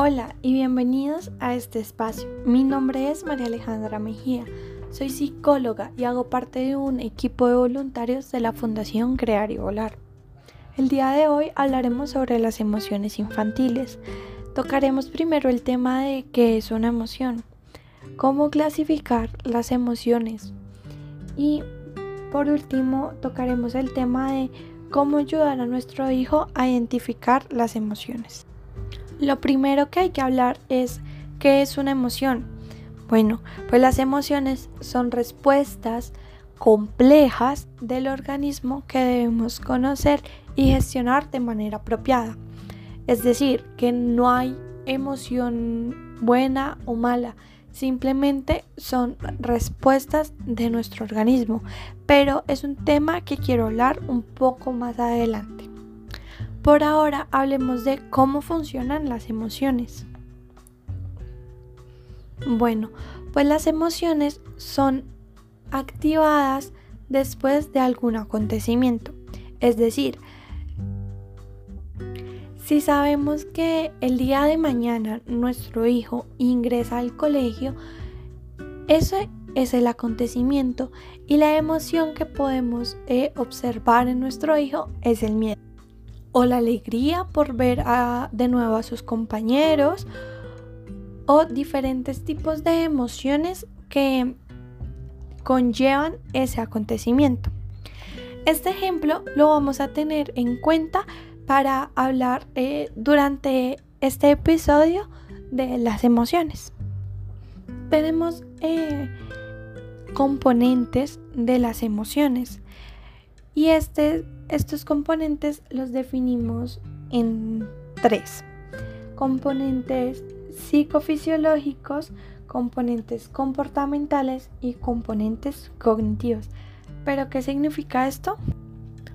Hola y bienvenidos a este espacio. Mi nombre es María Alejandra Mejía. Soy psicóloga y hago parte de un equipo de voluntarios de la Fundación Crear y Volar. El día de hoy hablaremos sobre las emociones infantiles. Tocaremos primero el tema de qué es una emoción, cómo clasificar las emociones y por último tocaremos el tema de cómo ayudar a nuestro hijo a identificar las emociones. Lo primero que hay que hablar es qué es una emoción. Bueno, pues las emociones son respuestas complejas del organismo que debemos conocer y gestionar de manera apropiada. Es decir, que no hay emoción buena o mala, simplemente son respuestas de nuestro organismo, pero es un tema que quiero hablar un poco más adelante. Por ahora hablemos de cómo funcionan las emociones. Bueno, pues las emociones son activadas después de algún acontecimiento. Es decir, si sabemos que el día de mañana nuestro hijo ingresa al colegio, ese es el acontecimiento y la emoción que podemos eh, observar en nuestro hijo es el miedo o la alegría por ver de nuevo a sus compañeros o diferentes tipos de emociones que conllevan ese acontecimiento. Este ejemplo lo vamos a tener en cuenta para hablar eh, durante este episodio de las emociones. Tenemos eh, componentes de las emociones y este estos componentes los definimos en tres. Componentes psicofisiológicos, componentes comportamentales y componentes cognitivos. ¿Pero qué significa esto?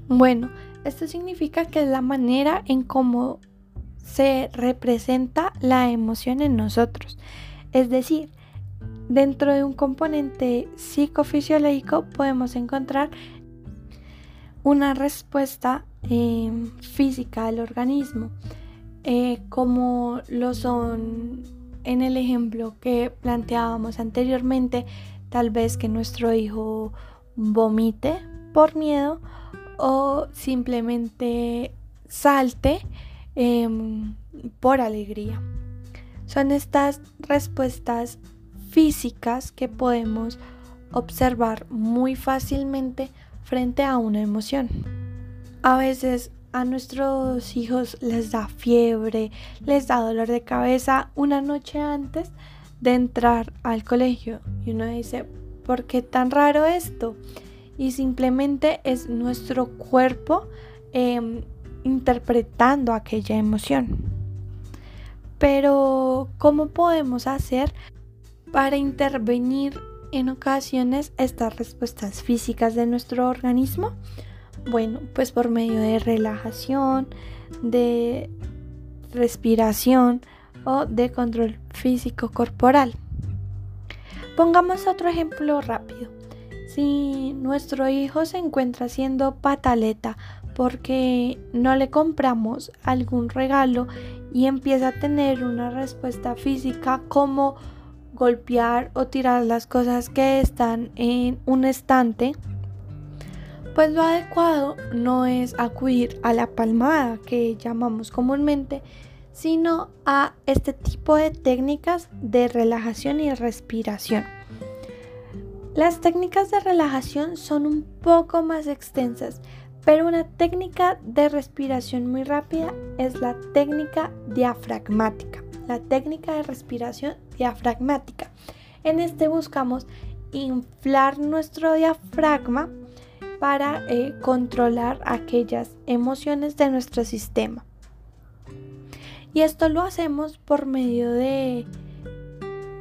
Bueno, esto significa que es la manera en cómo se representa la emoción en nosotros. Es decir, dentro de un componente psicofisiológico podemos encontrar una respuesta em, física del organismo, eh, como lo son en el ejemplo que planteábamos anteriormente, tal vez que nuestro hijo vomite por miedo o simplemente salte em, por alegría. Son estas respuestas físicas que podemos observar muy fácilmente frente a una emoción. A veces a nuestros hijos les da fiebre, les da dolor de cabeza una noche antes de entrar al colegio. Y uno dice, ¿por qué tan raro esto? Y simplemente es nuestro cuerpo em, interpretando aquella emoción. Pero, ¿cómo podemos hacer para intervenir en ocasiones estas respuestas físicas de nuestro organismo? Bueno, pues por medio de relajación, de respiración o de control físico corporal. Pongamos otro ejemplo rápido. Si nuestro hijo se encuentra haciendo pataleta porque no le compramos algún regalo y empieza a tener una respuesta física como golpear o tirar las cosas que están en un estante, pues lo adecuado no es acudir a la palmada que llamamos comúnmente, sino a este tipo de técnicas de relajación y respiración. Las técnicas de relajación son un poco más extensas, pero una técnica de respiración muy rápida es la técnica diafragmática, la técnica de respiración diafragmática. En este buscamos inflar nuestro diafragma para eh, controlar aquellas emociones de nuestro sistema. Y esto lo hacemos por medio de,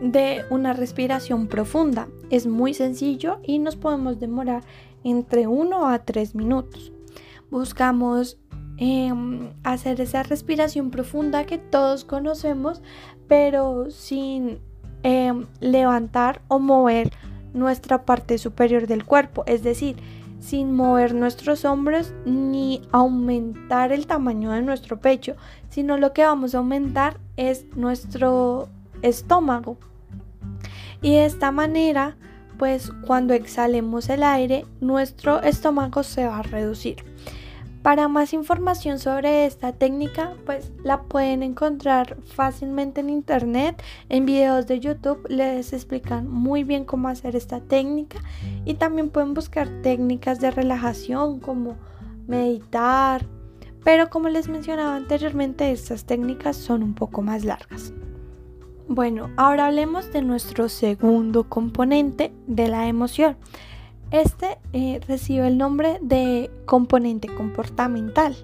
de una respiración profunda. Es muy sencillo y nos podemos demorar entre 1 a 3 minutos. Buscamos em, hacer esa respiración profunda que todos conocemos pero sin em, levantar o mover nuestra parte superior del cuerpo. Es decir, sin mover nuestros hombros ni aumentar el tamaño de nuestro pecho, sino lo que vamos a aumentar es nuestro estómago. Y de esta manera, pues cuando exhalemos el aire, nuestro estómago se va a reducir. Para más información sobre esta técnica, pues la pueden encontrar fácilmente en internet, en videos de YouTube les explican muy bien cómo hacer esta técnica y también pueden buscar técnicas de relajación como meditar, pero como les mencionaba anteriormente, estas técnicas son un poco más largas. Bueno, ahora hablemos de nuestro segundo componente de la emoción. Este eh, recibe el nombre de componente comportamental.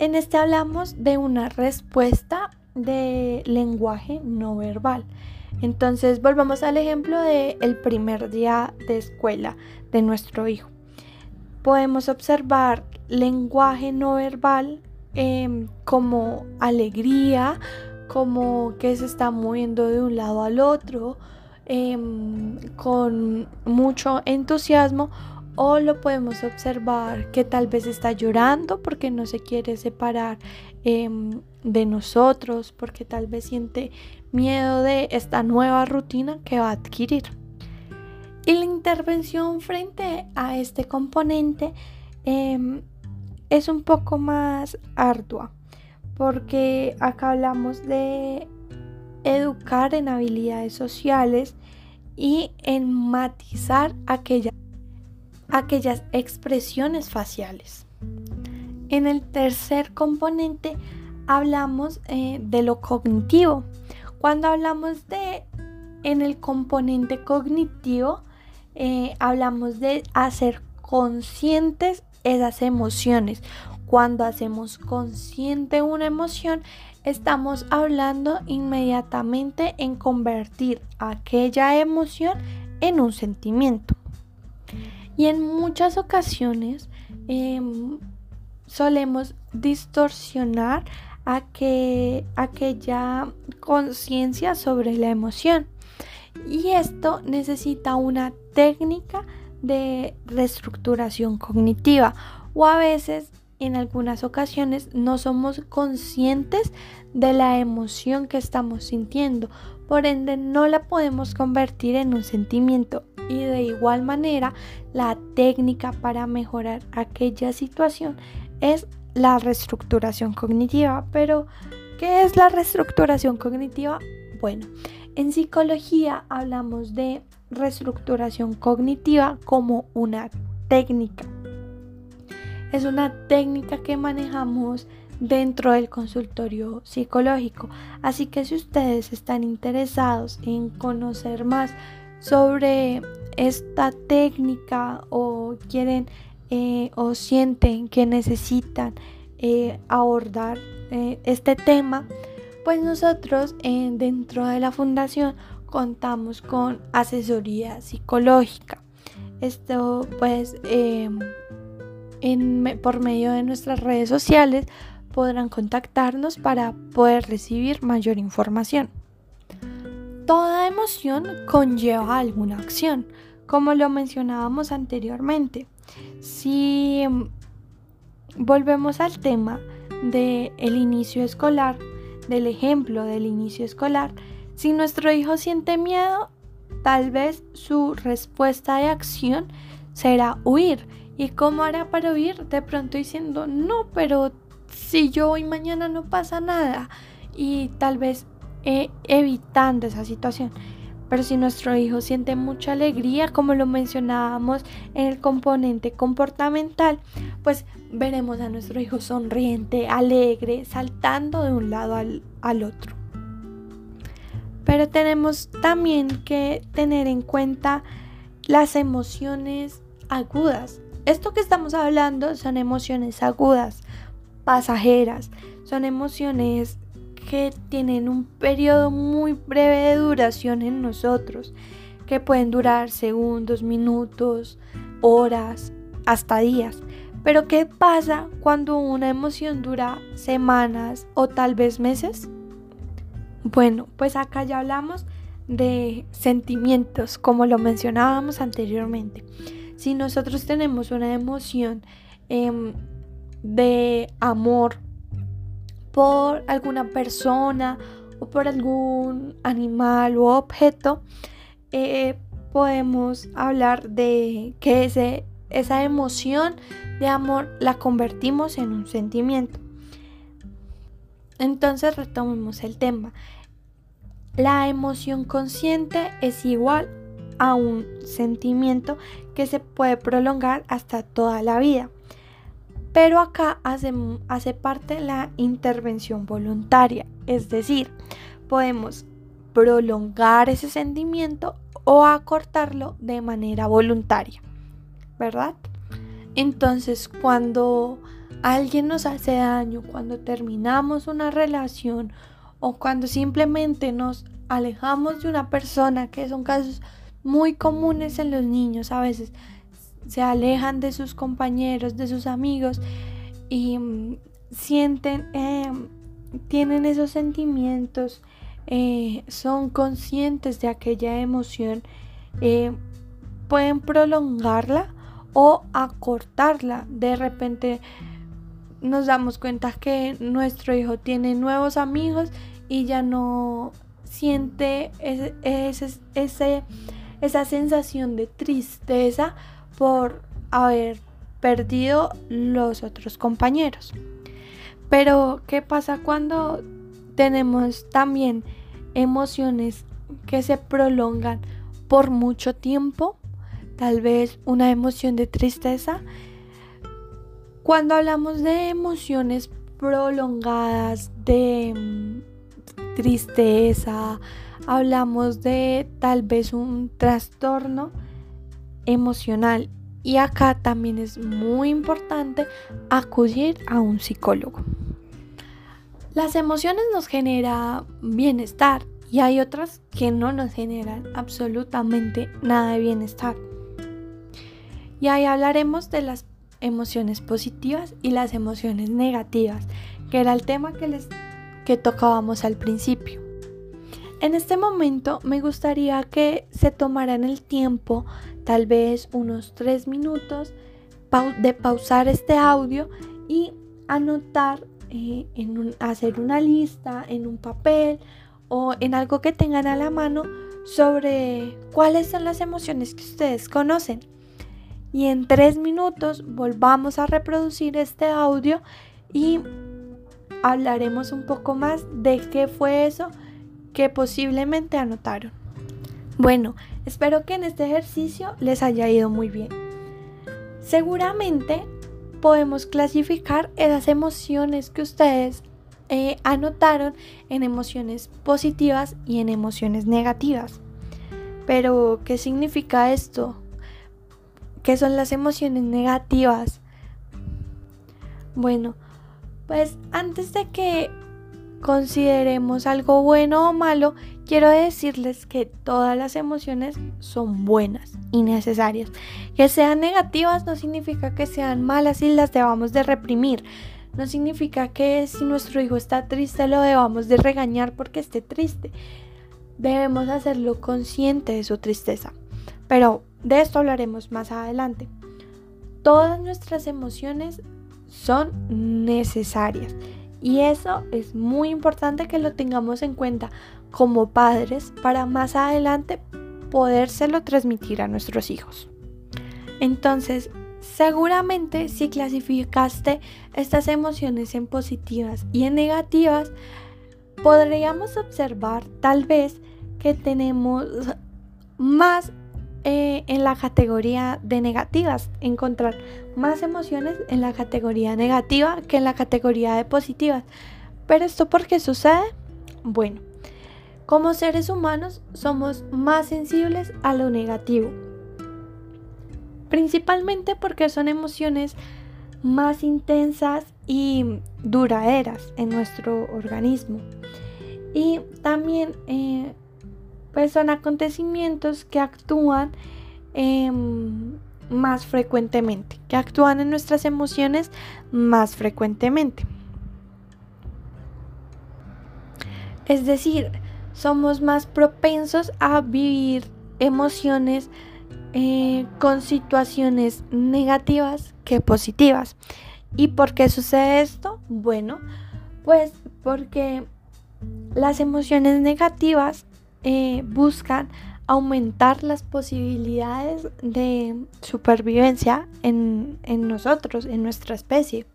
En este hablamos de una respuesta de lenguaje no verbal. Entonces volvamos al ejemplo del el primer día de escuela de nuestro hijo. Podemos observar lenguaje no verbal em, como alegría, como que se está moviendo de un lado al otro, Em, con mucho entusiasmo o lo podemos observar que tal vez está llorando porque no se quiere separar em, de nosotros, porque tal vez siente miedo de esta nueva rutina que va a adquirir. Y la intervención frente a este componente em, es un poco más ardua, porque acá hablamos de educar en habilidades sociales y en matizar aquellas, expresiones faciales. En el tercer componente hablamos eh, de lo cognitivo. Cuando hablamos de en el componente cognitivo, eh, hablamos de hacer conscientes esas emociones. Cuando hacemos consciente una emoción, estamos hablando inmediatamente en convertir aquella emoción en un sentimiento. Y en muchas ocasiones em, solemos distorsionar aquella conciencia sobre la emoción. Y esto necesita una técnica de reestructuración cognitiva o a veces en algunas ocasiones no somos conscientes de la emoción que estamos sintiendo, por ende no la podemos convertir en un sentimiento y de igual manera la técnica para mejorar aquella situación es la reestructuración cognitiva. Pero, ¿qué es la reestructuración cognitiva? Bueno, en psicología hablamos de reestructuración cognitiva como una técnica es una técnica que manejamos dentro del consultorio psicológico. Así que si ustedes están interesados en conocer más sobre esta técnica o quieren eh, o sienten que necesitan eh, abordar eh, este tema, pues nosotros dentro de la fundación contamos con asesoría psicológica. Esto pues por medio de nuestras redes sociales podrán contactarnos para poder recibir mayor información. Toda emoción conlleva alguna acción, como lo mencionábamos anteriormente. Si mm, volvemos al tema del el inicio escolar, del ejemplo del inicio escolar, si nuestro hijo siente miedo, tal vez su respuesta de acción será huir ¿Y cómo hará para huir? De pronto diciendo, no, pero si yo voy mañana no pasa nada. Y tal vez eh, evitando esa situación. Pero si nuestro hijo siente mucha alegría, como lo mencionábamos en el componente comportamental, pues veremos a nuestro hijo sonriente, alegre, saltando de un lado al, al otro. Pero tenemos también que tener en cuenta las emociones agudas. Esto que estamos hablando son emociones agudas, pasajeras, son emociones que tienen un periodo muy breve de duración en nosotros, que pueden durar segundos, minutos, horas, hasta días. Pero ¿qué pasa cuando una emoción dura semanas o tal vez meses? Bueno, pues acá ya hablamos de sentimientos, como lo mencionábamos anteriormente. Si nosotros tenemos una emoción em, de amor por alguna persona o por algún animal o objeto, eh, podemos hablar de que esa emoción de amor la convertimos en un sentimiento. Entonces retomemos el tema. La emoción consciente es igual a un sentimiento que se puede prolongar hasta toda la vida. Pero acá hace, hace parte la intervención voluntaria, es decir, podemos prolongar ese sentimiento o acortarlo de manera voluntaria, ¿verdad? Entonces, cuando alguien nos hace daño, cuando terminamos una relación o cuando simplemente nos alejamos de una persona, que son casos muy comunes en los niños, a veces se alejan de sus compañeros, de sus amigos y mm, sienten, em, tienen esos sentimientos, eh, son conscientes de aquella emoción, eh, pueden prolongarla o acortarla. De repente nos damos cuenta que nuestro hijo tiene nuevos amigos y ya no siente ese, esa sensación de tristeza por haber perdido los otros compañeros. Pero, ¿qué pasa cuando tenemos también emociones que se prolongan por mucho tiempo? Tal vez una emoción de tristeza cuando hablamos de emociones prolongadas, de mm, tristeza, hablamos de tal vez un trastorno emocional. Y acá también es muy importante acudir a un psicólogo. Las emociones nos generan bienestar y hay otras que no nos generan absolutamente nada de bienestar. Y ahí hablaremos de las emociones positivas y las emociones negativas, que era el tema que les que tocábamos al principio. En este momento me gustaría que se tomaran el tiempo, tal vez unos tres minutos, de pausar este audio y anotar, eh, hacer una lista en un papel o en algo que tengan a la mano sobre cuáles son las emociones que ustedes conocen. Y en tres minutos volvamos a reproducir este audio y hablaremos un poco más de qué fue eso que posiblemente anotaron. Bueno, espero que en este ejercicio les haya ido muy bien. Seguramente podemos clasificar esas emociones que ustedes eh, anotaron en emociones positivas y en emociones negativas. Pero, ¿qué significa esto? ¿Qué son las emociones negativas? Bueno, pues antes de que consideremos algo bueno o malo, quiero decirles que todas las emociones son buenas y necesarias. Que sean negativas no significa que sean malas y las debamos de reprimir. No significa que si nuestro hijo está triste lo debamos de regañar porque esté triste. Debemos hacerlo consciente de su tristeza. Pero de esto hablaremos más adelante. Todas nuestras emociones son necesarias y eso es muy importante que lo tengamos en cuenta como padres para más adelante podérselo transmitir a nuestros hijos. Entonces, seguramente si clasificaste estas emociones en positivas y en negativas, podríamos observar tal vez que tenemos más eh, en la categoría de negativas, encontrar más emociones en la categoría negativa que en la categoría de positivas. ¿Pero esto por qué sucede? Bueno, como seres humanos somos más sensibles a lo negativo. Principalmente porque son emociones más intensas y duraderas en nuestro organismo. Y también eh, pues son acontecimientos que actúan em, más frecuentemente, que actúan en nuestras emociones más frecuentemente. Es decir, somos más propensos a vivir emociones eh, con situaciones negativas que positivas. ¿Y por qué sucede esto? Bueno, pues porque las emociones negativas eh, buscan aumentar las posibilidades de supervivencia en, nosotros, en nuestra especie.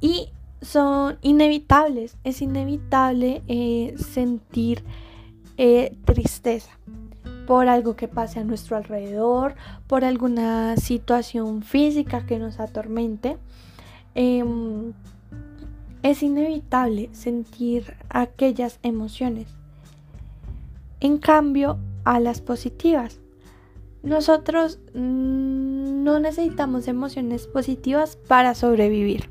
Y son inevitables, es inevitable eh, sentir eh, tristeza por algo que pase a nuestro alrededor, por alguna situación física que nos atormente. Em, es inevitable sentir aquellas emociones. En cambio, a las positivas. Nosotros no necesitamos emociones positivas para sobrevivir.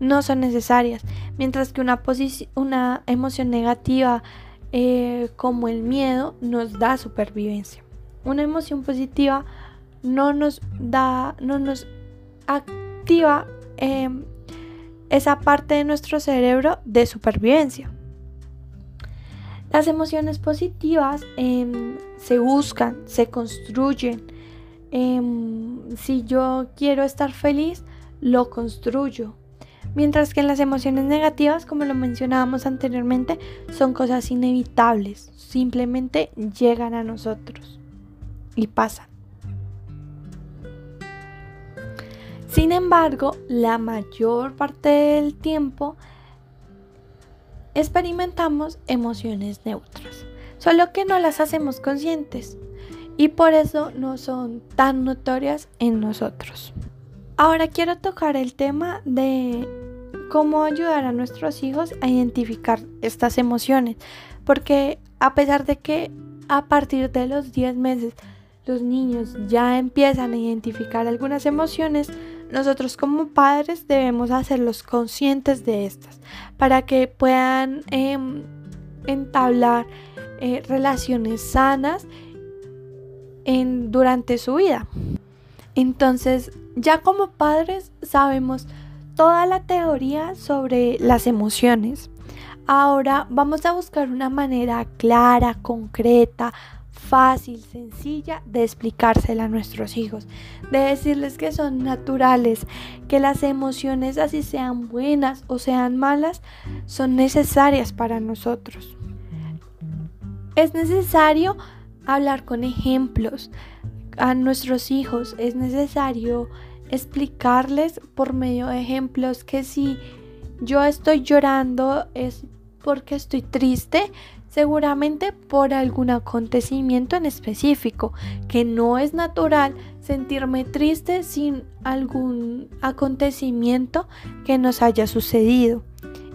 No son necesarias. Mientras que una, emoción negativa eh, como el miedo nos da supervivencia. Una emoción positiva no nos da, no nos activa em, esa parte de nuestro cerebro de supervivencia. Las emociones positivas em, se buscan, se construyen. Em, si yo quiero estar feliz, lo construyo. Mientras que las emociones negativas, como lo mencionábamos anteriormente, son cosas inevitables. Simplemente llegan a nosotros y pasan. Sin embargo, la mayor parte del tiempo experimentamos emociones neutras, solo que no las hacemos conscientes y por eso no son tan notorias en nosotros. Ahora quiero tocar el tema de cómo ayudar a nuestros hijos a identificar estas emociones, porque a pesar de que a partir de los 10 meses los niños ya empiezan a identificar algunas emociones, nosotros como padres debemos hacerlos conscientes de estas para que puedan em, entablar eh, relaciones sanas durante su vida. Entonces, ya como padres sabemos toda la teoría sobre las emociones. Ahora vamos a buscar una manera clara, concreta, fácil, sencilla de explicársela a nuestros hijos, de decirles que son naturales, que las emociones, así sean buenas o sean malas, son necesarias para nosotros. Es necesario hablar con ejemplos a nuestros hijos, es necesario explicarles por medio de ejemplos que si yo estoy llorando es porque estoy triste, seguramente por algún acontecimiento en específico, que no es natural sentirme triste sin algún acontecimiento que nos haya sucedido.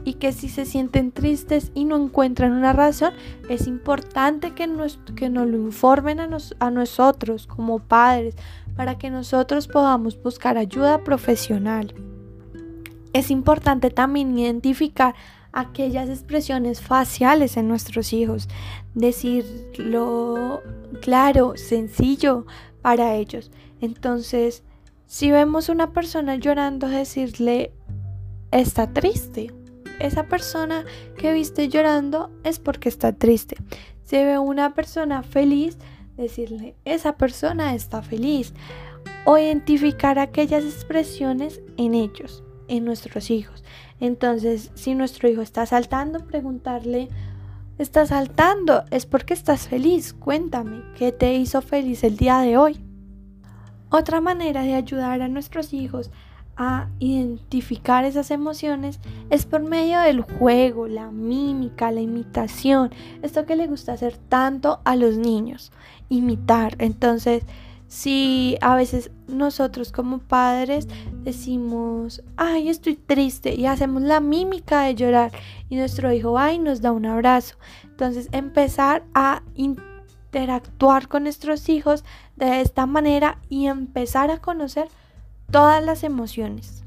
Y que si se sienten tristes y no encuentran una razón, es importante que nos, que nos lo informen a, a nosotros como padres para que nosotros podamos buscar ayuda profesional. Es importante también identificar aquellas expresiones faciales en nuestros hijos, decirlo claro, sencillo para ellos. Entonces, si vemos una persona llorando, decirle, está triste. Esa persona que viste llorando es porque está triste. Si ve una persona feliz, decirle, esa persona está feliz. O identificar aquellas expresiones en ellos, en nuestros hijos. Entonces, si nuestro hijo está saltando, preguntarle, ¿estás saltando? Es porque estás feliz. Cuéntame, ¿qué te hizo feliz el día de hoy? Otra manera de ayudar a nuestros hijos a identificar esas emociones es por medio del juego, la mímica, la imitación, esto que le gusta hacer tanto a los niños, imitar. Entonces, si a veces nosotros como padres decimos, ay, estoy triste y hacemos la mímica de llorar y nuestro hijo va y nos da un abrazo. Entonces empezar a interactuar con nuestros hijos de esta manera y empezar a conocer todas las emociones.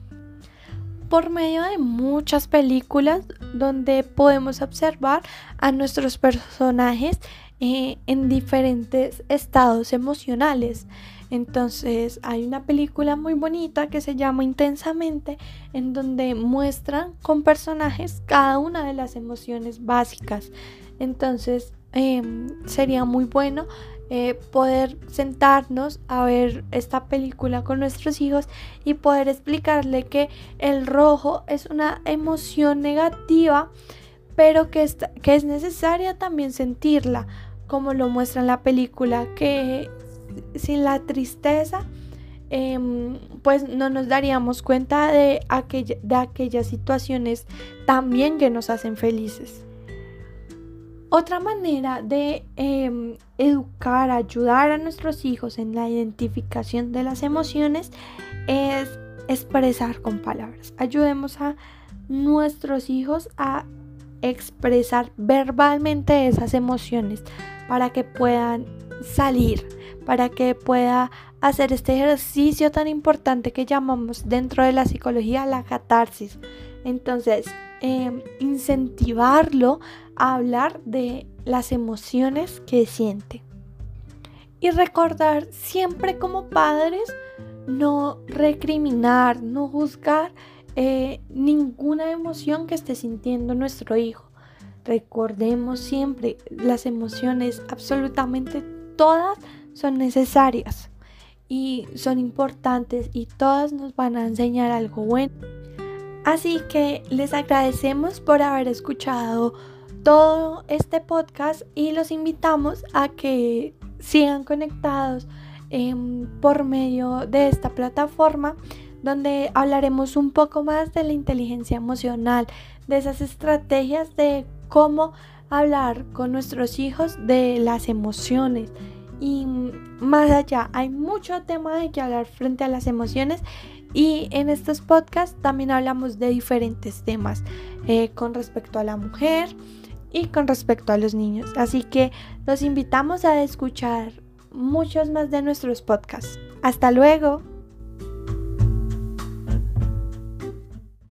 Por medio de muchas películas donde podemos observar a nuestros personajes eh, en diferentes estados emocionales. Entonces hay una película muy bonita que se llama Intensamente, en donde muestran con personajes cada una de las emociones básicas. Entonces em, sería muy bueno eh, poder sentarnos a ver esta película con nuestros hijos y poder explicarle que el rojo es una emoción negativa, pero que, que es necesaria también sentirla, como lo muestra en la película, que sin la tristeza, em, pues no nos daríamos cuenta de, aquellas situaciones también que nos hacen felices. Otra manera de em, educar, ayudar a nuestros hijos en la identificación de las emociones es expresar con palabras. Ayudemos a nuestros hijos a expresar verbalmente esas emociones para que puedan salir, para que pueda hacer este ejercicio tan importante que llamamos dentro de la psicología la catarsis. Entonces, em, incentivarlo a hablar de las emociones que siente. Y recordar siempre como padres no recriminar, no juzgar eh, ninguna emoción que esté sintiendo nuestro hijo. Recordemos siempre, las emociones, absolutamente todas son necesarias y son importantes y todas nos van a enseñar algo bueno. Así que les agradecemos por haber escuchado todo este podcast y los invitamos a que sigan conectados em, por medio de esta plataforma donde hablaremos un poco más de la inteligencia emocional, de esas estrategias de cómo hablar con nuestros hijos de las emociones. Y más allá, hay mucho tema de que hablar frente a las emociones y en estos podcasts también hablamos de diferentes temas eh, con respecto a la mujer y con respecto a los niños. Así que los invitamos a escuchar muchos más de nuestros podcasts. Hasta luego.